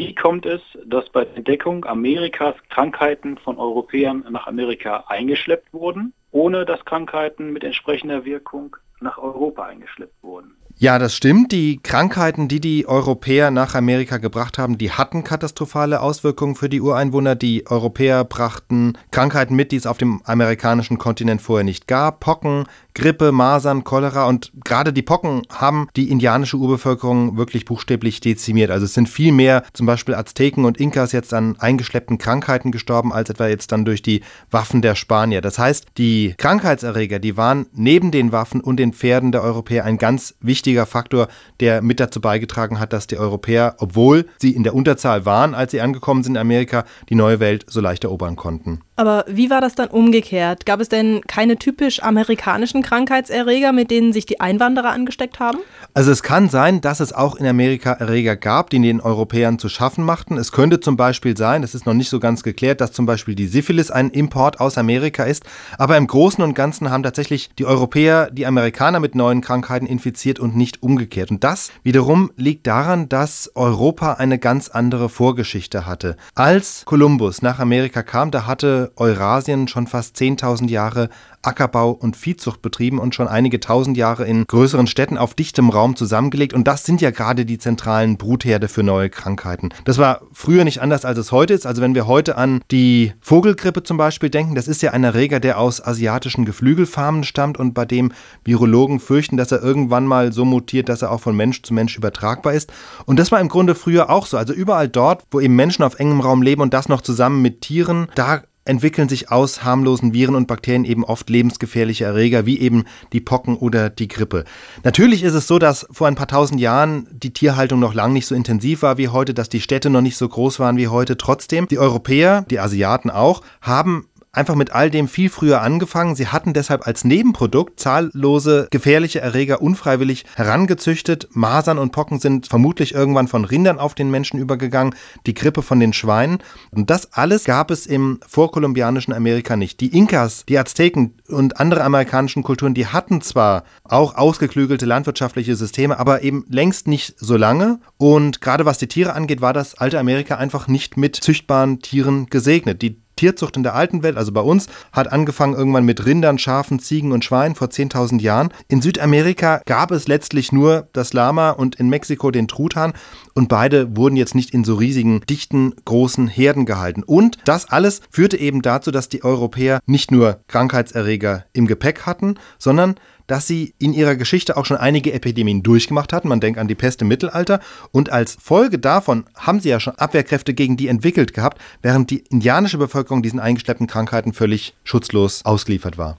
Wie kommt es, dass bei der Entdeckung Amerikas Krankheiten von Europäern nach Amerika eingeschleppt wurden, ohne dass Krankheiten mit entsprechender Wirkung nach Europa eingeschleppt wurden? Ja, das stimmt. Die Krankheiten, die die Europäer nach Amerika gebracht haben, die hatten katastrophale Auswirkungen für die Ureinwohner. Die Europäer brachten Krankheiten mit, die es auf dem amerikanischen Kontinent vorher nicht gab. Pocken, Grippe, Masern, Cholera und gerade die Pocken haben die indianische Urbevölkerung wirklich buchstäblich dezimiert. Also es sind viel mehr zum Beispiel Azteken und Inkas jetzt an eingeschleppten Krankheiten gestorben, als etwa jetzt dann durch die Waffen der Spanier. Das heißt, die Krankheitserreger, die waren neben den Waffen und den Pferden der Europäer ein ganz wichtiger Faktor, der mit dazu beigetragen hat, dass die Europäer, obwohl sie in der Unterzahl waren, als sie angekommen sind in Amerika, die neue Welt so leicht erobern konnten. Aber wie war das dann umgekehrt? Gab es denn keine typisch amerikanischen Krankheitserreger, mit denen sich die Einwanderer angesteckt haben? Also es kann sein, dass es auch in Amerika Erreger gab, die den Europäern zu schaffen machten. Es könnte zum Beispiel sein, das ist noch nicht so ganz geklärt, dass zum Beispiel die Syphilis ein Import aus Amerika ist. Aber im Großen und Ganzen haben tatsächlich die Europäer die Amerikaner mit neuen Krankheiten infiziert und nicht umgekehrt. Und das wiederum liegt daran, dass Europa eine ganz andere Vorgeschichte hatte. Als Kolumbus nach Amerika kam, da hatte Eurasien schon fast 10.000 Jahre Ackerbau und Viehzucht betrieben und schon einige tausend Jahre in größeren Städten auf dichtem Raum zusammengelegt. Und das sind ja gerade die zentralen Brutherde für neue Krankheiten. Das war früher nicht anders, als es heute ist. Also wenn wir heute an die Vogelgrippe zum Beispiel denken, das ist ja ein Erreger, der aus asiatischen Geflügelfarmen stammt und bei dem Virologen fürchten, dass er irgendwann mal so mutiert, dass er auch von Mensch zu Mensch übertragbar ist. Und das war im Grunde früher auch so. Also überall dort, wo eben Menschen auf engem Raum leben und das noch zusammen mit Tieren, da entwickeln sich aus harmlosen Viren und Bakterien eben oft lebensgefährliche Erreger, wie eben die Pocken oder die Grippe. Natürlich ist es so, dass vor ein paar tausend Jahren die Tierhaltung noch lang nicht so intensiv war wie heute, dass die Städte noch nicht so groß waren wie heute. Trotzdem, die Europäer, die Asiaten auch, haben einfach mit all dem viel früher angefangen. Sie hatten deshalb als Nebenprodukt zahllose gefährliche Erreger unfreiwillig herangezüchtet. Masern und Pocken sind vermutlich irgendwann von Rindern auf den Menschen übergegangen, die Grippe von den Schweinen. Und das alles gab es im vorkolumbianischen Amerika nicht. Die Inkas, die Azteken und andere amerikanischen Kulturen, die hatten zwar auch ausgeklügelte landwirtschaftliche Systeme, aber eben längst nicht so lange. Und gerade was die Tiere angeht, war das alte Amerika einfach nicht mit züchtbaren Tieren gesegnet. Die Tierzucht in der alten Welt, also bei uns, hat angefangen irgendwann mit Rindern, Schafen, Ziegen und Schweinen vor 10.000 Jahren. In Südamerika gab es letztlich nur das Lama und in Mexiko den Truthahn und beide wurden jetzt nicht in so riesigen, dichten, großen Herden gehalten. Und das alles führte eben dazu, dass die Europäer nicht nur Krankheitserreger im Gepäck hatten, sondern dass sie in ihrer Geschichte auch schon einige Epidemien durchgemacht hatten. Man denkt an die Pest im Mittelalter. Und als Folge davon haben sie ja schon Abwehrkräfte gegen die entwickelt gehabt, während die indianische Bevölkerung diesen eingeschleppten Krankheiten völlig schutzlos ausgeliefert war.